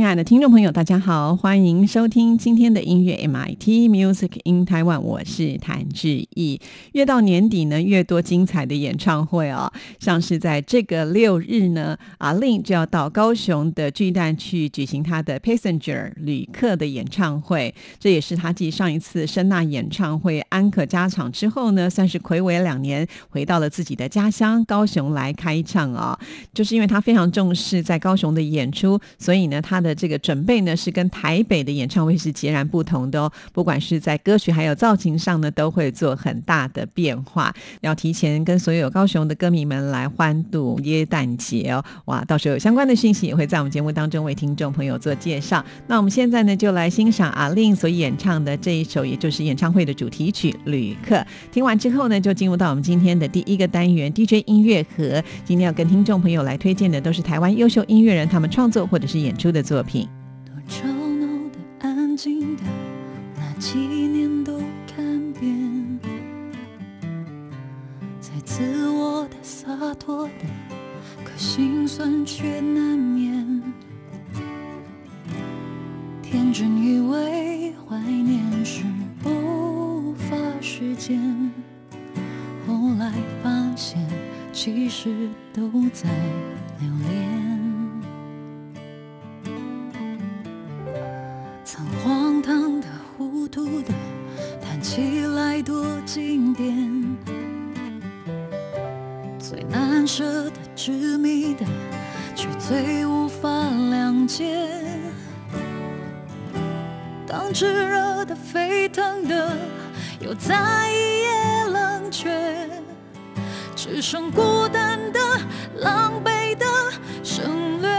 亲爱的听众朋友，大家好，欢迎收听今天的音乐 MIT Music in Taiwan，我是谭志毅。越到年底呢，越多精彩的演唱会哦，像是在这个六日呢，阿令就要到高雄的巨蛋去举行他的 Passenger 旅客的演唱会，这也是他继上一次声呐演唱会安可加场之后呢，算是暌违两年，回到了自己的家乡高雄来开唱啊。就是因为他非常重视在高雄的演出，所以呢，他的这个准备呢，是跟台北的演唱会是截然不同的哦。不管是在歌曲还有造型上呢，都会做很大的变化。要提前跟所有高雄的歌迷们来欢度耶诞节哦！哇，到时候有相关的讯息也会在我们节目当中为听众朋友做介绍。那我们现在呢，就来欣赏阿令所演唱的这一首，也就是演唱会的主题曲《旅客》。听完之后呢，就进入到我们今天的第一个单元 DJ 音乐盒。今天要跟听众朋友来推荐的都是台湾优秀音乐人他们创作或者是演出的作品。多吵闹的、安静的，那几年都看遍。再自我的、洒脱的，可心酸却难免。天真以为怀念是不乏时间，后来发现其实都在留恋。独的，谈起来多经典。最难舍的、执迷的，却最无法谅解。当炙热的、沸腾的，又在一夜冷却，只剩孤单的、狼狈的省略。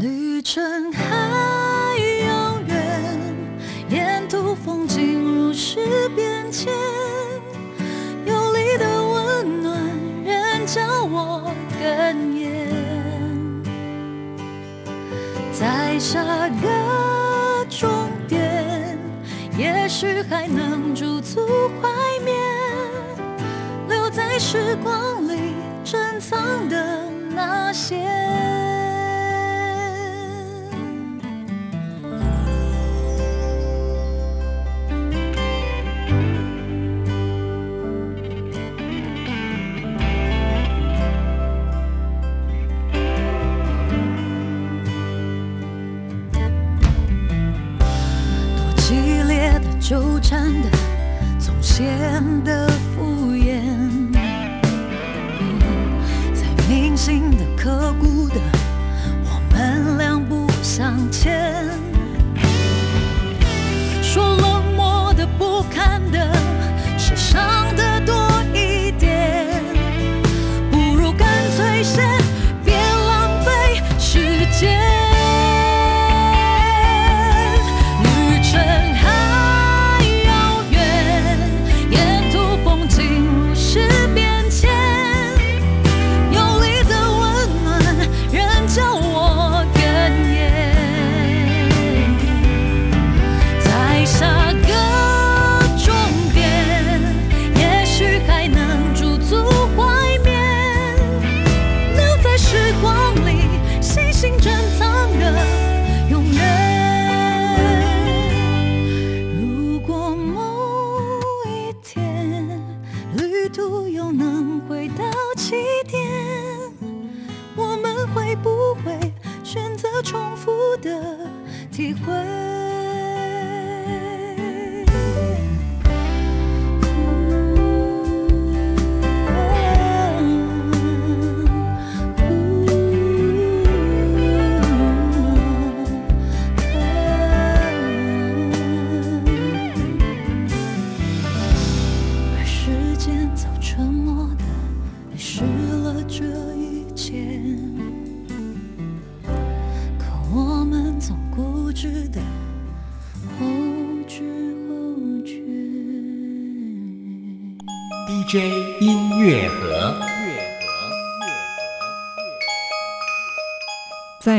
旅程风景如是变迁，有你的温暖仍叫我哽咽。在下个终点，也许还能驻足怀缅，留在时光里珍藏的那些。缠的，总显得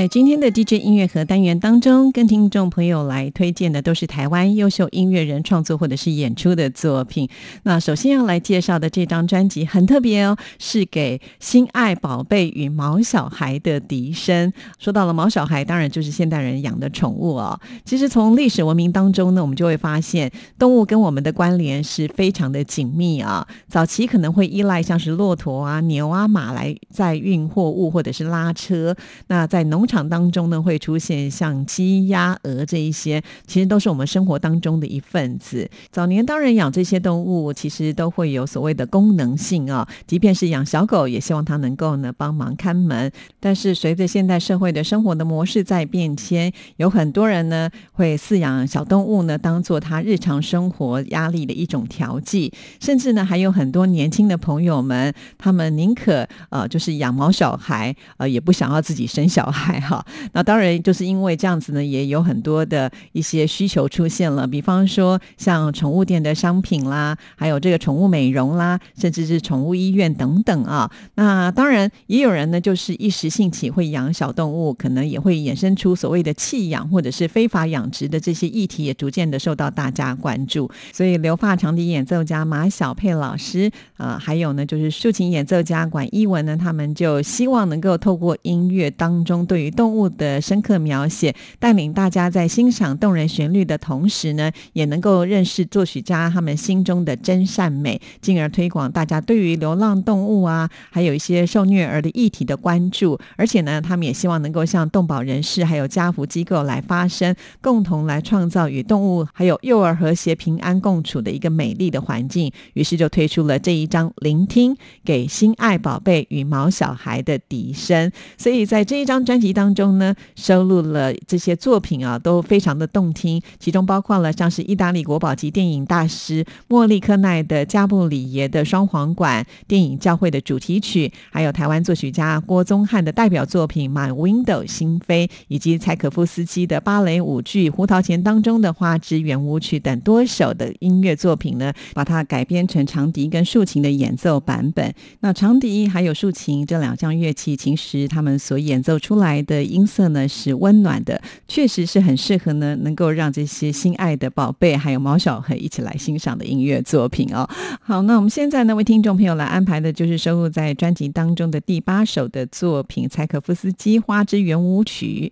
在今天的 DJ 音乐盒单元当中，跟听众朋友来推荐的都是台湾优秀音乐人创作或者是演出的作品。那首先要来介绍的这张专辑很特别哦，是给心爱宝贝与毛小孩的笛声。说到了毛小孩，当然就是现代人养的宠物哦。其实从历史文明当中呢，我们就会发现动物跟我们的关联是非常的紧密啊。早期可能会依赖像是骆驼啊、牛啊、马来载运货物或者是拉车。那在农场场当中呢，会出现像鸡、鸭、鹅这一些，其实都是我们生活当中的一份子。早年当然养这些动物，其实都会有所谓的功能性啊，即便是养小狗，也希望它能够呢帮忙看门。但是随着现代社会的生活的模式在变迁，有很多人呢会饲养小动物呢，当做他日常生活压力的一种调剂，甚至呢还有很多年轻的朋友们，他们宁可呃就是养毛小孩，呃也不想要自己生小孩哈。那当然就是因为这样子呢，也有很多的一些需求出现了，比方说像宠物店的商品啦，还有这个宠物美容啦，甚至是宠物医院等等啊。那当然也有人呢，就是一时兴起会养小动物，可能也会衍生出所谓的弃养或者是非法养殖的这些议题，也逐渐的受到大家关注。所以留发长笛演奏家马小佩老师，呃，还有呢就是竖琴演奏家管一文呢，他们就希望能够透过音乐当中对于动物的深刻描写，带领大家在欣赏动人旋律的同时呢，也能够认识作曲家他们心中的真善美，进而推广大家对于流浪动物啊，还有一些受虐儿的议题的关注。而且呢，他们也希望能够向动保人士还有家福机构来发声，共同来创造与动物还有幼儿和谐平安共处的一个美丽的环境。于是就推出了这一张《聆听》，给心爱宝贝与毛小孩的笛声。所以在这一张专辑当当中呢，收录了这些作品啊，都非常的动听，其中包括了像是意大利国宝级电影大师莫利克奈的加布里耶的双簧管电影教会的主题曲，还有台湾作曲家郭宗翰的代表作品《My Window 心扉》，以及柴可夫斯基的芭蕾舞剧《胡桃钳》当中的花之圆舞曲等多首的音乐作品呢，把它改编成长笛跟竖琴的演奏版本。那长笛还有竖琴这两项乐器，其实他们所演奏出来的的音色呢是温暖的，确实是很适合呢能够让这些心爱的宝贝还有毛小孩一起来欣赏的音乐作品哦。好，那我们现在呢为听众朋友来安排的就是收录在专辑当中的第八首的作品——柴可夫斯基《花之圆舞曲》。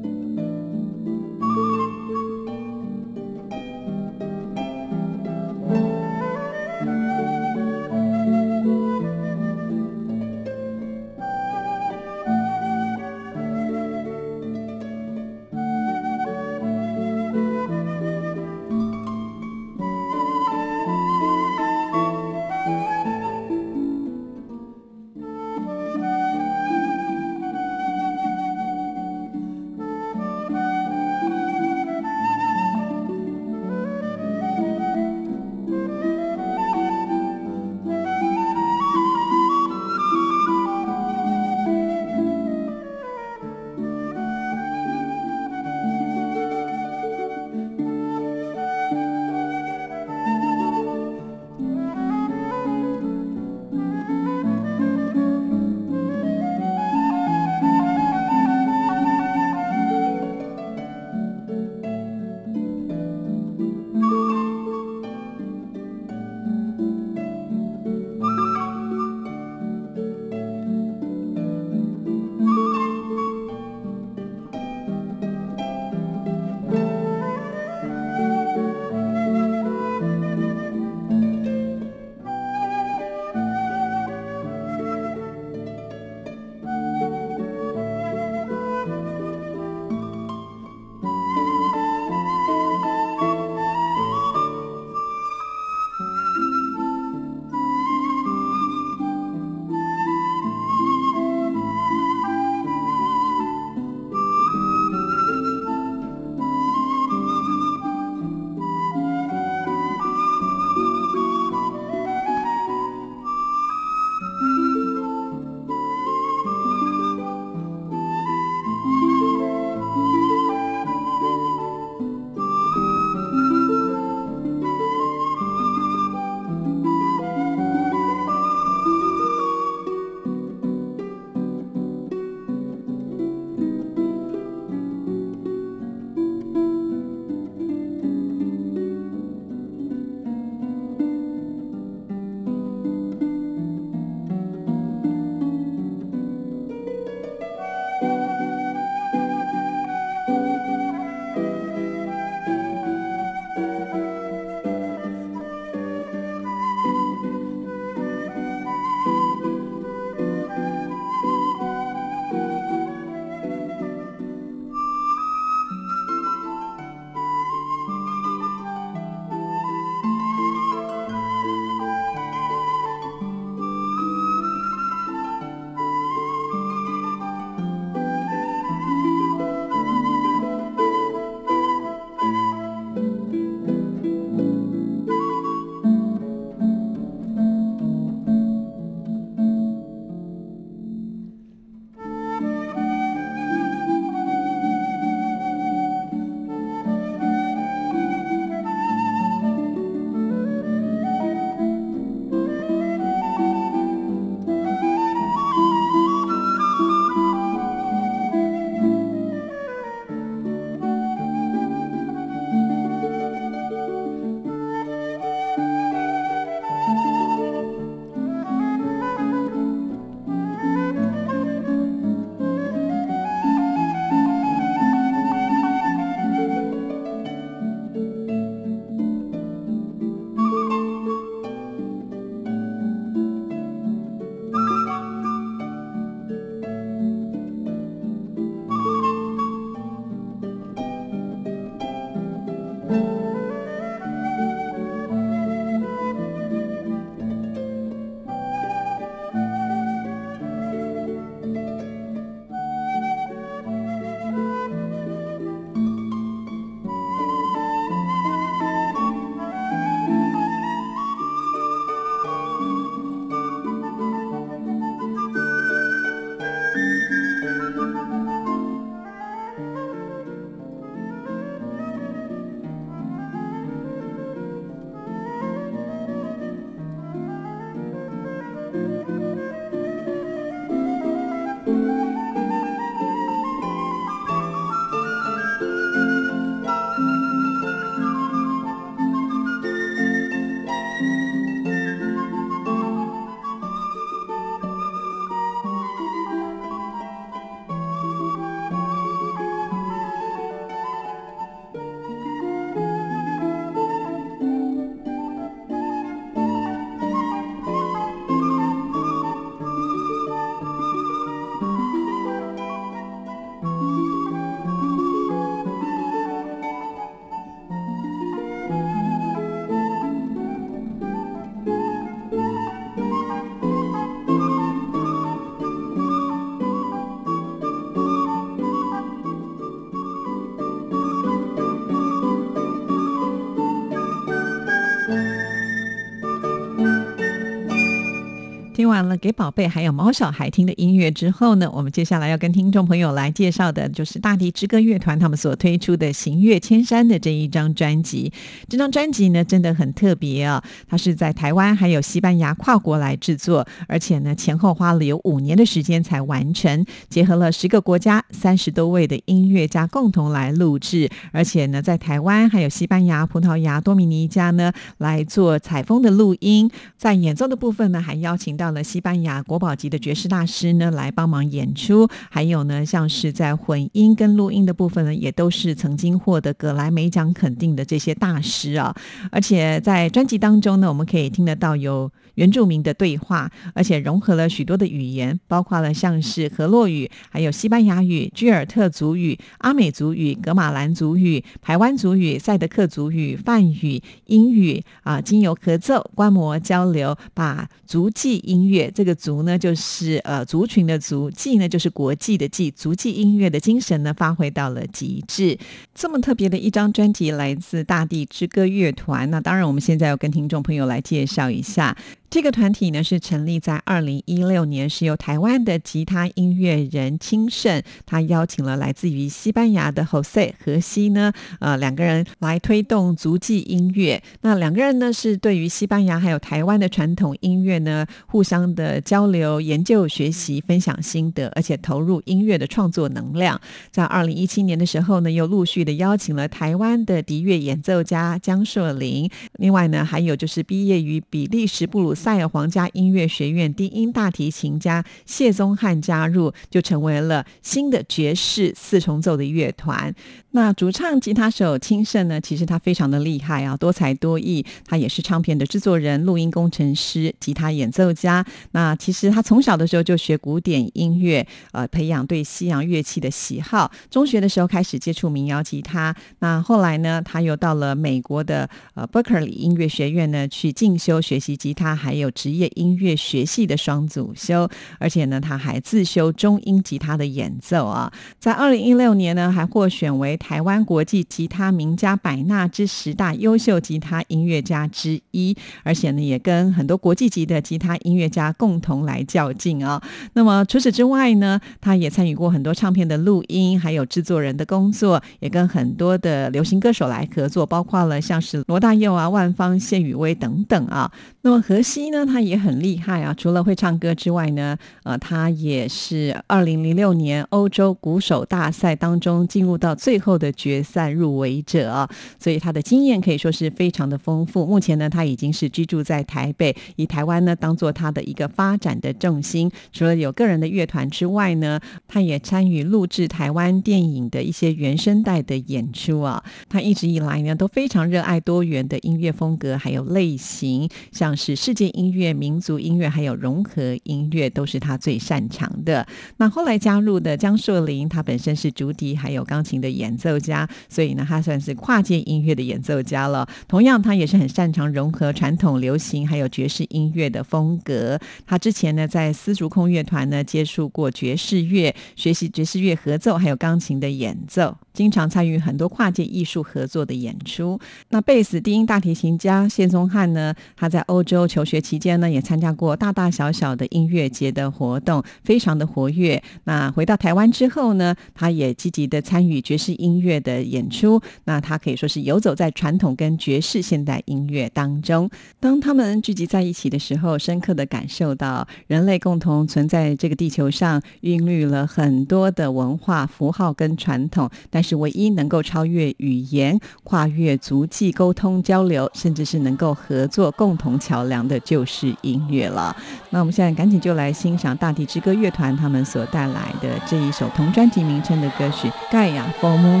完了给宝贝还有毛小孩听的音乐之后呢，我们接下来要跟听众朋友来介绍的就是大地之歌乐团他们所推出的《行越千山》的这一张专辑。这张专辑呢真的很特别啊，它是在台湾还有西班牙跨国来制作，而且呢前后花了有五年的时间才完成，结合了十个国家三十多位的音乐家共同来录制，而且呢在台湾还有西班牙、葡萄牙、多米尼加呢来做采风的录音，在演奏的部分呢还邀请到了西班牙国宝级的爵士大师呢来帮忙演出，还有呢像是在混音跟录音的部分呢，也都是曾经获得格莱美奖肯定的这些大师啊，而且在专辑当中呢，我们可以听得到有原住民的对话，而且融合了许多的语言，包括了像是河洛语、还有西班牙语、居尔特族语、阿美族语、格马兰族语、台湾族语、赛德克族语、梵语、英语啊，经由合奏、观摩、交流，把足迹音乐这个族呢，就是呃族群的族，际呢就是国际的际，族际音乐的精神呢，发挥到了极致。这么特别的一张专辑，来自大地之歌乐团。那当然，我们现在要跟听众朋友来介绍一下。这个团体呢是成立在二零一六年，是由台湾的吉他音乐人清盛，他邀请了来自于西班牙的 Jose 荷西呢，呃，两个人来推动足迹音乐。那两个人呢是对于西班牙还有台湾的传统音乐呢，互相的交流、研究、学习、分享心得，而且投入音乐的创作能量。在二零一七年的时候呢，又陆续的邀请了台湾的笛乐演奏家江硕林，另外呢还有就是毕业于比利时布鲁塞尔皇家音乐学院低音大提琴家谢宗翰加入，就成为了新的爵士四重奏的乐团。那主唱吉他手清盛呢，其实他非常的厉害啊，多才多艺。他也是唱片的制作人、录音工程师、吉他演奏家。那其实他从小的时候就学古典音乐，呃，培养对西洋乐器的喜好。中学的时候开始接触民谣吉他。那后来呢，他又到了美国的呃，Berkley 音乐学院呢去进修学习吉他，还有职业音乐学系的双主修。而且呢，他还自修中音吉他的演奏啊。在二零一六年呢，还获选为台湾国际吉他名家百纳之十大优秀吉他音乐家之一，而且呢，也跟很多国际级的吉他音乐家共同来较劲啊。那么除此之外呢，他也参与过很多唱片的录音，还有制作人的工作，也跟很多的流行歌手来合作，包括了像是罗大佑啊、万芳、谢雨薇等等啊。那么荷西呢，他也很厉害啊，除了会唱歌之外呢，呃，他也是二零零六年欧洲鼓手大赛当中进入到最后。的决赛入围者，所以他的经验可以说是非常的丰富。目前呢，他已经是居住在台北，以台湾呢当做他的一个发展的重心。除了有个人的乐团之外呢，他也参与录制台湾电影的一些原声带的演出啊。他一直以来呢都非常热爱多元的音乐风格还有类型，像是世界音乐、民族音乐还有融合音乐都是他最擅长的。那后来加入的江硕林，他本身是竹笛还有钢琴的演。奏家，所以呢，他算是跨界音乐的演奏家了。同样，他也是很擅长融合传统、流行还有爵士音乐的风格。他之前呢，在丝竹空乐团呢，接触过爵士乐，学习爵士乐合奏，还有钢琴的演奏。经常参与很多跨界艺术合作的演出。那贝斯低音大提琴家谢宗翰呢？他在欧洲求学期间呢，也参加过大大小小的音乐节的活动，非常的活跃。那回到台湾之后呢，他也积极的参与爵士音乐的演出。那他可以说是游走在传统跟爵士现代音乐当中。当他们聚集在一起的时候，深刻的感受到人类共同存在这个地球上，孕育了很多的文化符号跟传统，但是唯一能够超越语言、跨越足迹沟通交流，甚至是能够合作共同桥梁的，就是音乐了。那我们现在赶紧就来欣赏大地之歌乐团他们所带来的这一首同专辑名称的歌曲《盖亚 for Musa》。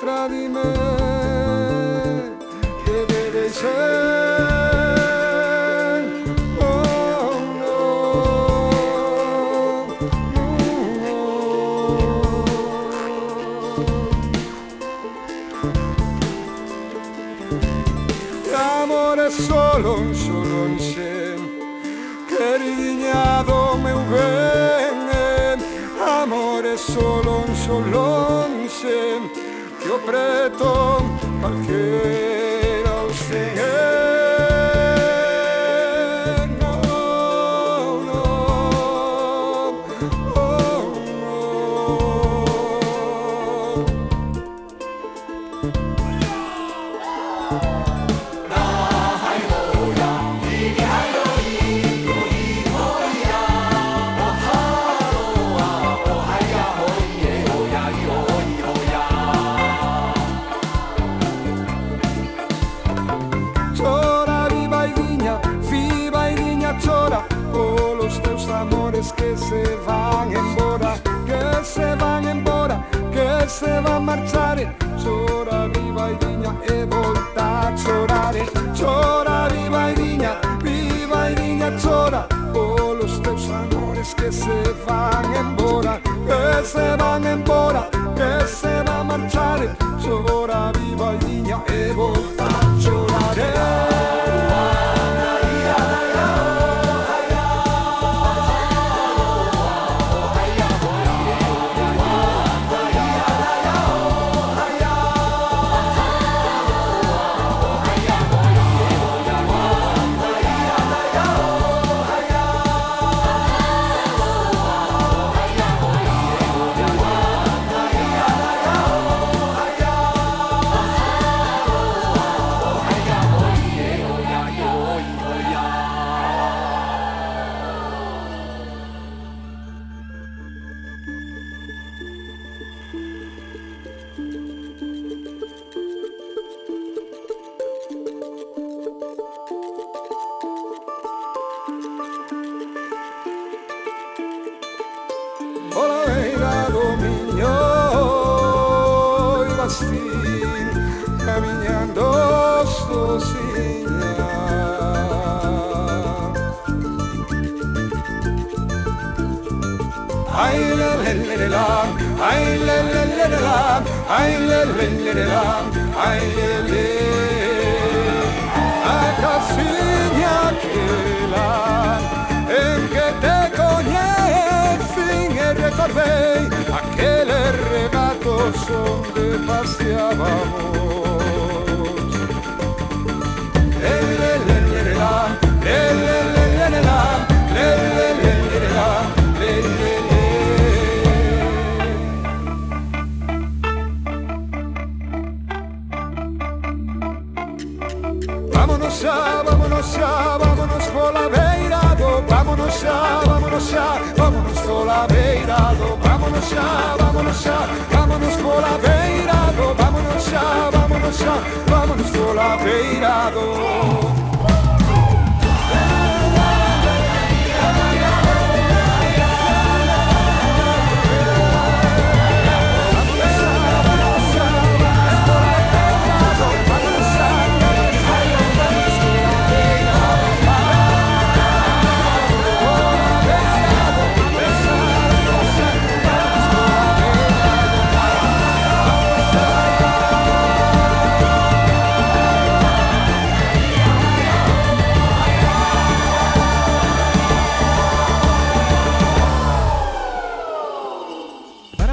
tradimento. pretón, forever. Le, le. Vámonos ya, vámonos ya, vámonos por la beirado, vámonos ya, vámonos ya, vámonos por la beirado, vámonos xa, vámonos xa, vámonos pola beira do, vámonos xa, vámonos xa, vámonos pola beira do.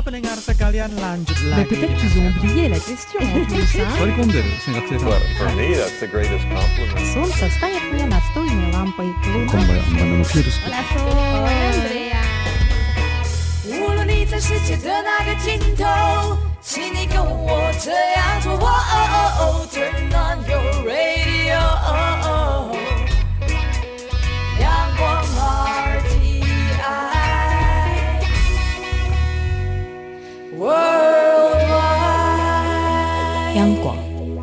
pendengar sekalian lanjut Mais lagi peut-être dengan qu'ils ont satu oublié la question en plus. 割 Hein? り込んでるね学生さん For me, that's the greatest compliment. Солнце станет мне настольной лампой. こんばんはバナナのフィールス 无论你在世界的哪个尽头，请你跟我这样做。哦哦哦，Turn on your radio，阳 央广，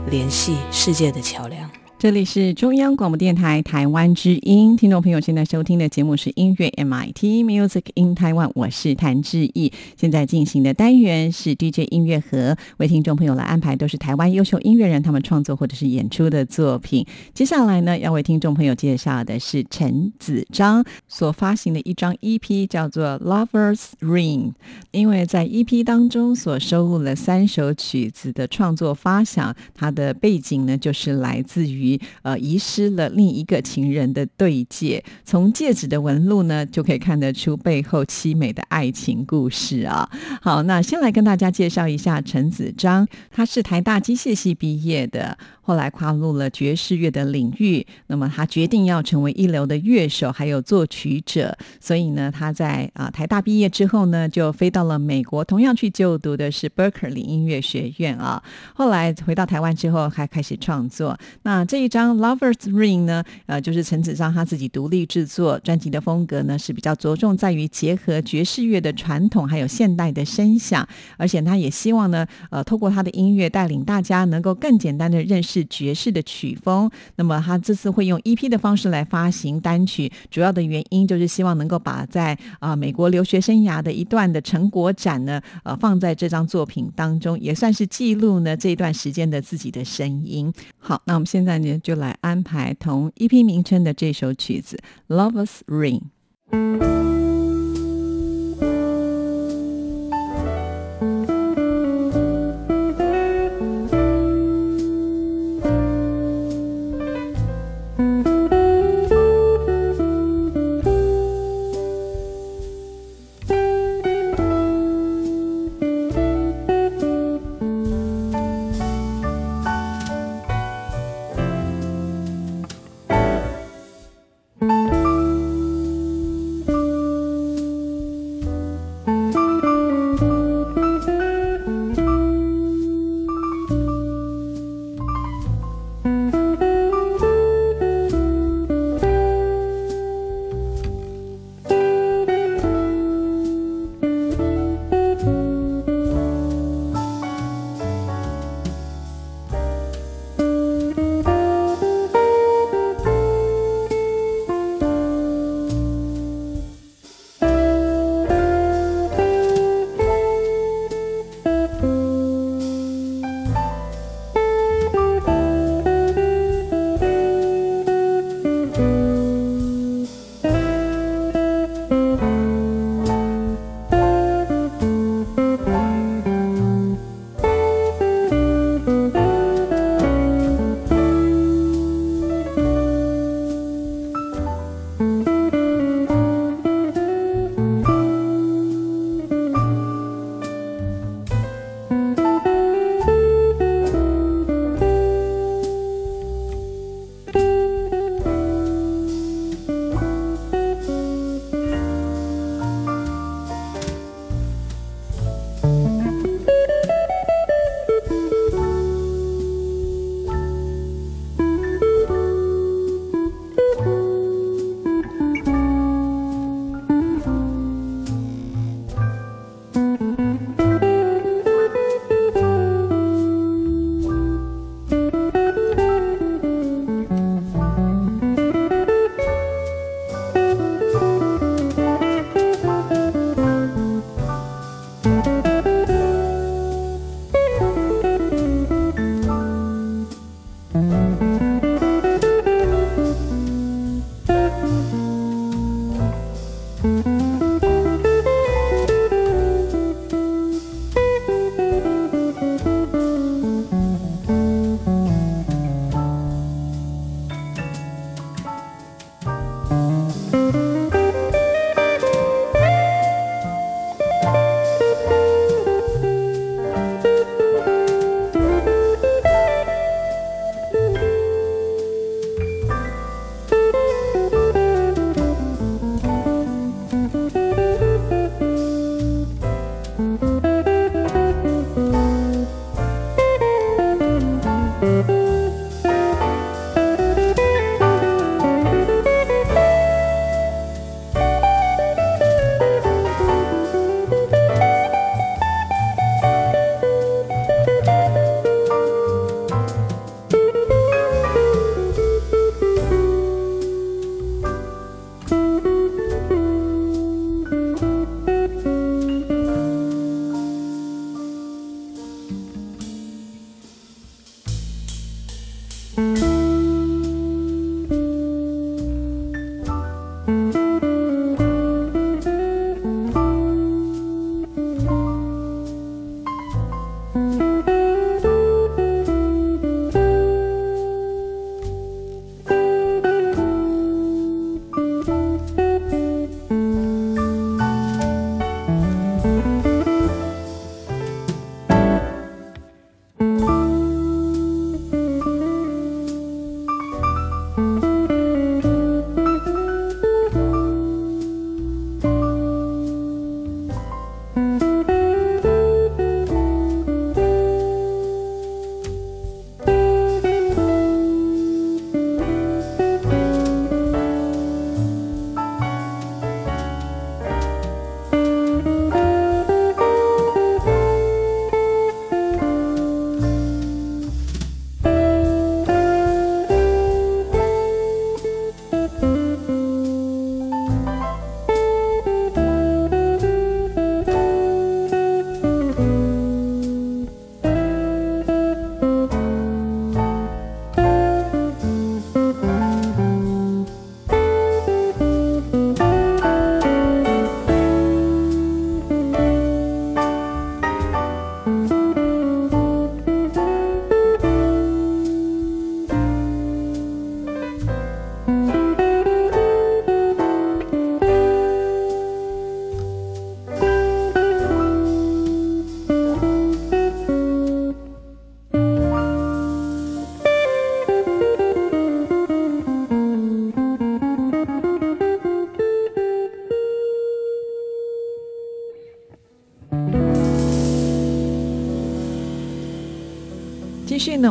联系世界的桥梁。这里是中央广播电台台湾之音，听众朋友现在收听的节目是音乐 MIT Music in Taiwan，我是谭志毅。现在进行的单元是 DJ 音乐盒，为听众朋友来安排都是台湾优秀音乐人他们创作或者是演出的作品。接下来呢，要为听众朋友介绍的是陈子章所发行的一张 EP，叫做《Lovers Ring》。因为在 EP 当中所收录了三首曲子的创作发想，它的背景呢就是来自于。呃，遗失了另一个情人的对戒，从戒指的纹路呢，就可以看得出背后凄美的爱情故事啊。好，那先来跟大家介绍一下陈子章，他是台大机械系毕业的。后来跨入了爵士乐的领域，那么他决定要成为一流的乐手，还有作曲者。所以呢，他在啊台大毕业之后呢，就飞到了美国，同样去就读的是 Berkeley 音乐学院啊。后来回到台湾之后，还开始创作。那这一张 Lovers Ring 呢，呃，就是陈子章他自己独立制作专辑的风格呢，是比较着重在于结合爵士乐的传统还有现代的声响，而且他也希望呢，呃，透过他的音乐带领大家能够更简单的认识。爵士的曲风，那么他这次会用 EP 的方式来发行单曲，主要的原因就是希望能够把在啊美国留学生涯的一段的成果展呢，呃放在这张作品当中，也算是记录呢这段时间的自己的声音。好，那我们现在呢就来安排同 EP 名称的这首曲子《Lovers Ring》。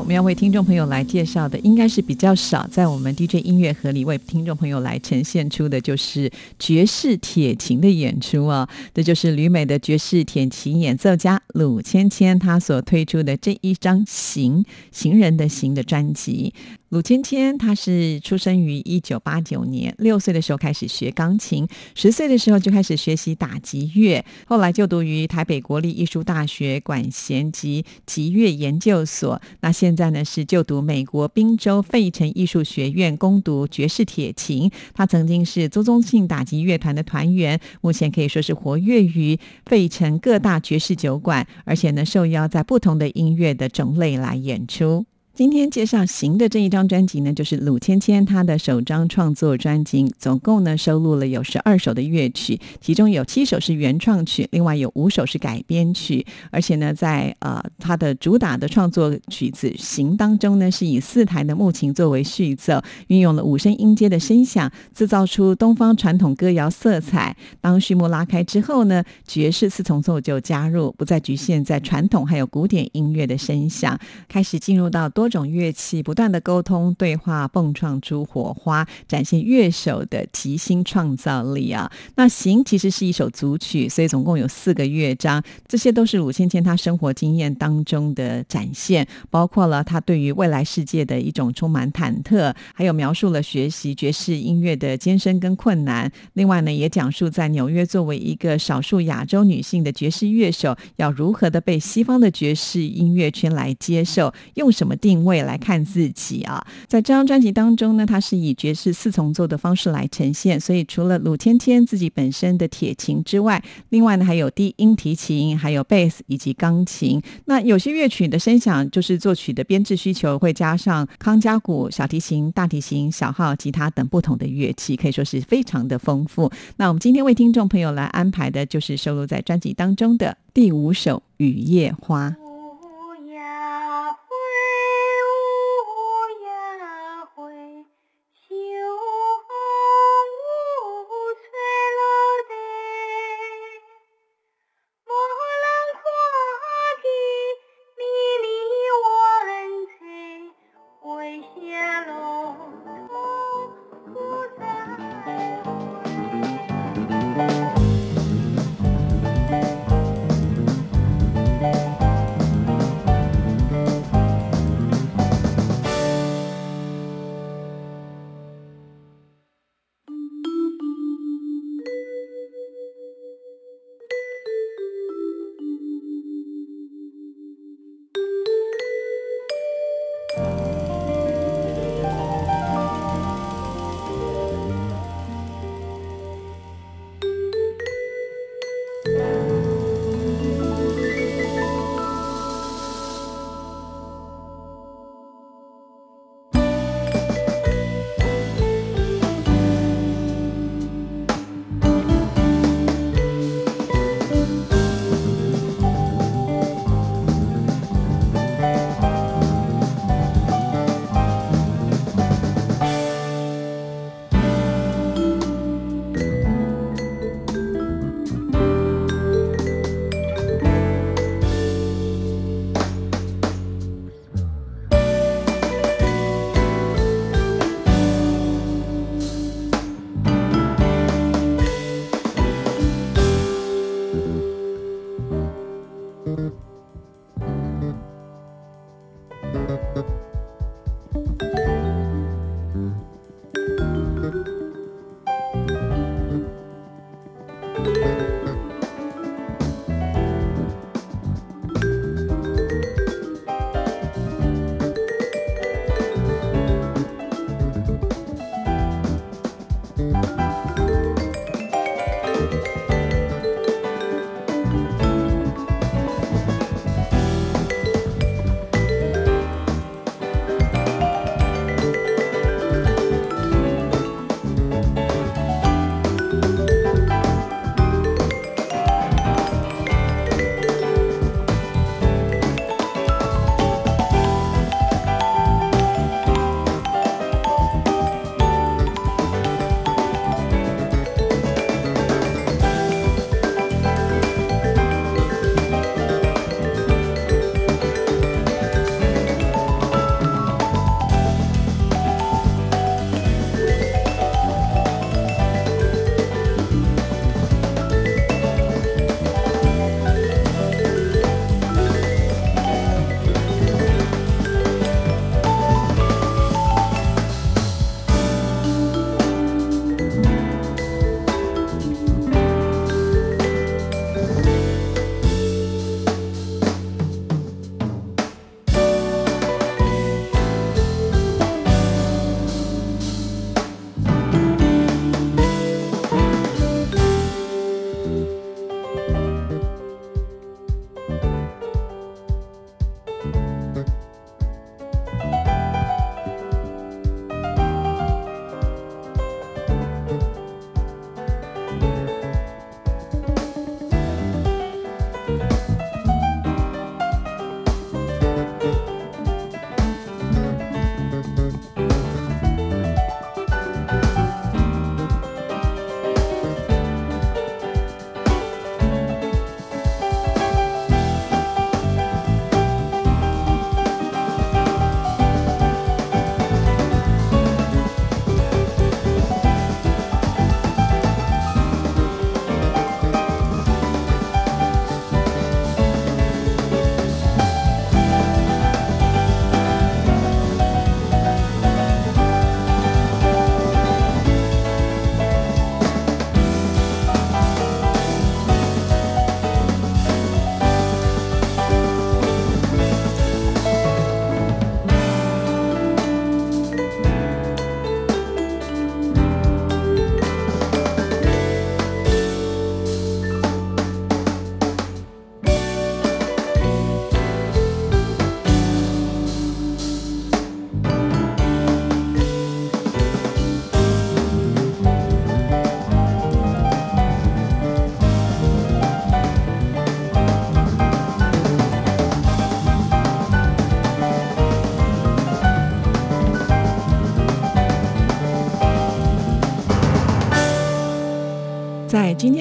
我们要为听众朋友来介绍的，应该是比较少在我们 DJ 音乐盒里为听众朋友来呈现出的，就是爵士铁琴的演出哦。这就是旅美的爵士铁琴演奏家鲁芊芊她所推出的这一张《行行人的行》的专辑。鲁芊芊，她是出生于一九八九年，六岁的时候开始学钢琴，十岁的时候就开始学习打击乐，后来就读于台北国立艺术大学管弦及吉乐研究所。那现在呢是就读美国宾州费城艺术学院攻读爵士铁琴。他曾经是周宗庆打击乐团的团员，目前可以说是活跃于费城各大爵士酒馆，而且呢受邀在不同的音乐的种类来演出。今天介绍《行》的这一张专辑呢，就是鲁芊芊她的首张创作专辑，总共呢收录了有十二首的乐曲，其中有七首是原创曲，另外有五首是改编曲，而且呢，在呃她的主打的创作曲子《行》当中呢，是以四台的木琴作为序奏，运用了五声音阶的声响，制造出东方传统歌谣色彩。当序幕拉开之后呢，爵士四重奏就加入，不再局限在传统还有古典音乐的声响，开始进入到多。种乐器不断的沟通对话，蹦撞出火花，展现乐手的即兴创造力啊！那行其实是一首组曲，所以总共有四个乐章，这些都是鲁芊芊她生活经验当中的展现，包括了她对于未来世界的一种充满忐忑，还有描述了学习爵士音乐的艰深跟困难。另外呢，也讲述在纽约作为一个少数亚洲女性的爵士乐手，要如何的被西方的爵士音乐圈来接受，用什么定。位来看自己啊，在这张专辑当中呢，它是以爵士四重奏的方式来呈现，所以除了鲁芊芊自己本身的铁琴之外，另外呢还有低音提琴、还有贝斯以及钢琴。那有些乐曲的声响就是作曲的编制需求，会加上康佳鼓、小提琴、大提琴、小号、吉他等不同的乐器，可以说是非常的丰富。那我们今天为听众朋友来安排的就是收录在专辑当中的第五首《雨夜花》。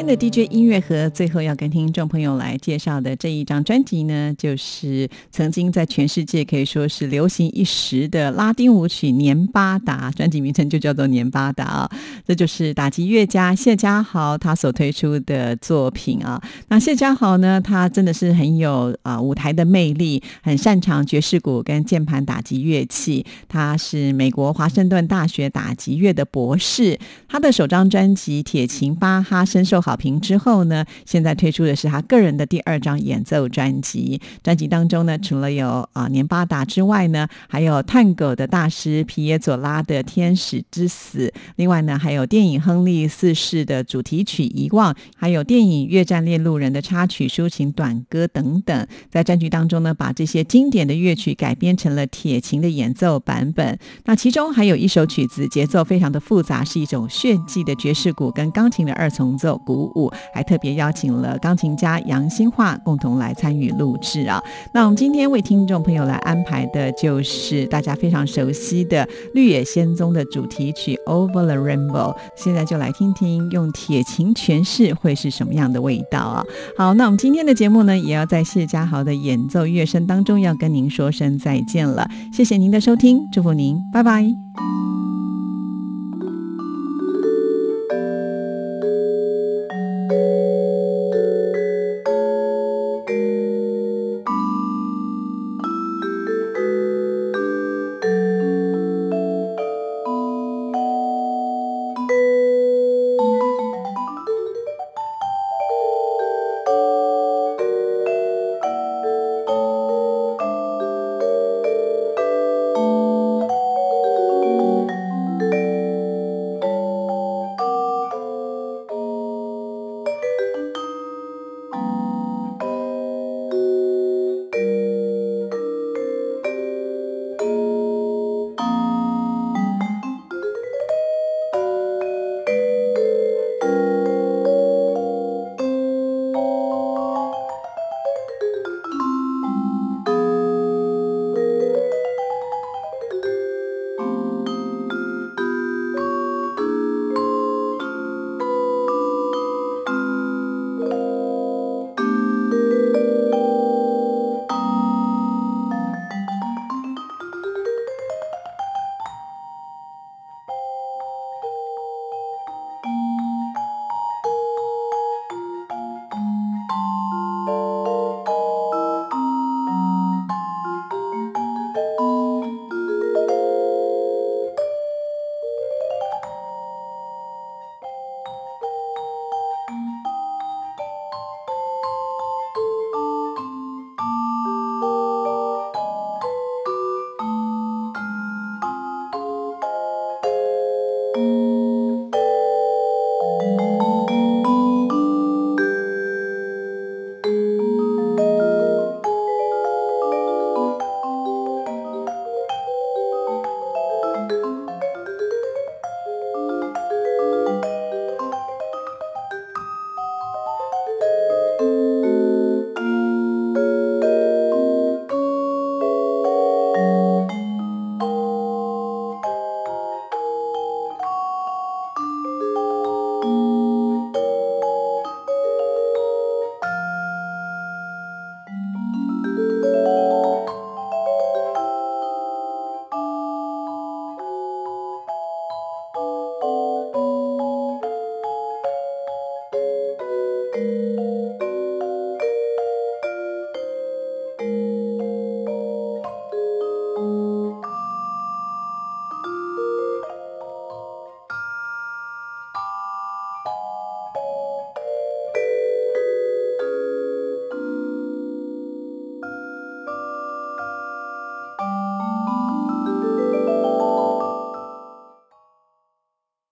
的 DJ 音乐盒最后要跟听众朋友来介绍的这一张专辑呢，就是曾经在全世界可以说是流行一时的拉丁舞曲《年巴达》，专辑名称就叫做《年巴达》啊。这就是打击乐家谢家豪他所推出的作品啊。那谢家豪呢，他真的是很有啊舞台的魅力，很擅长爵士鼓跟键盘打击乐器。他是美国华盛顿大学打击乐的博士。他的首张专辑《铁琴巴哈》深受好评之后呢，现在推出的是他个人的第二张演奏专辑。专辑当中呢，除了有啊年巴达之外呢，还有探戈的大师皮耶佐拉的《天使之死》，另外呢，还有电影《亨利四世》的主题曲《遗忘》，还有电影《越战猎路人》的插曲抒情短歌等等。在专辑当中呢，把这些经典的乐曲改编成了铁琴的演奏版本。那其中还有一首曲子，节奏非常的复杂，是一种炫技的爵士鼓跟钢琴的二重奏鼓舞，还特别邀请了钢琴家杨新化共同来参与录制啊。那我们今天为听众朋友来安排的就是大家非常熟悉的《绿野仙踪》的主题曲《Over the Rainbow》。现在就来听听用铁琴诠释会是什么样的味道啊！好，那我们今天的节目呢，也要在谢家豪的演奏乐声当中要跟您说声再见了。谢谢您的收听，祝福您，拜拜。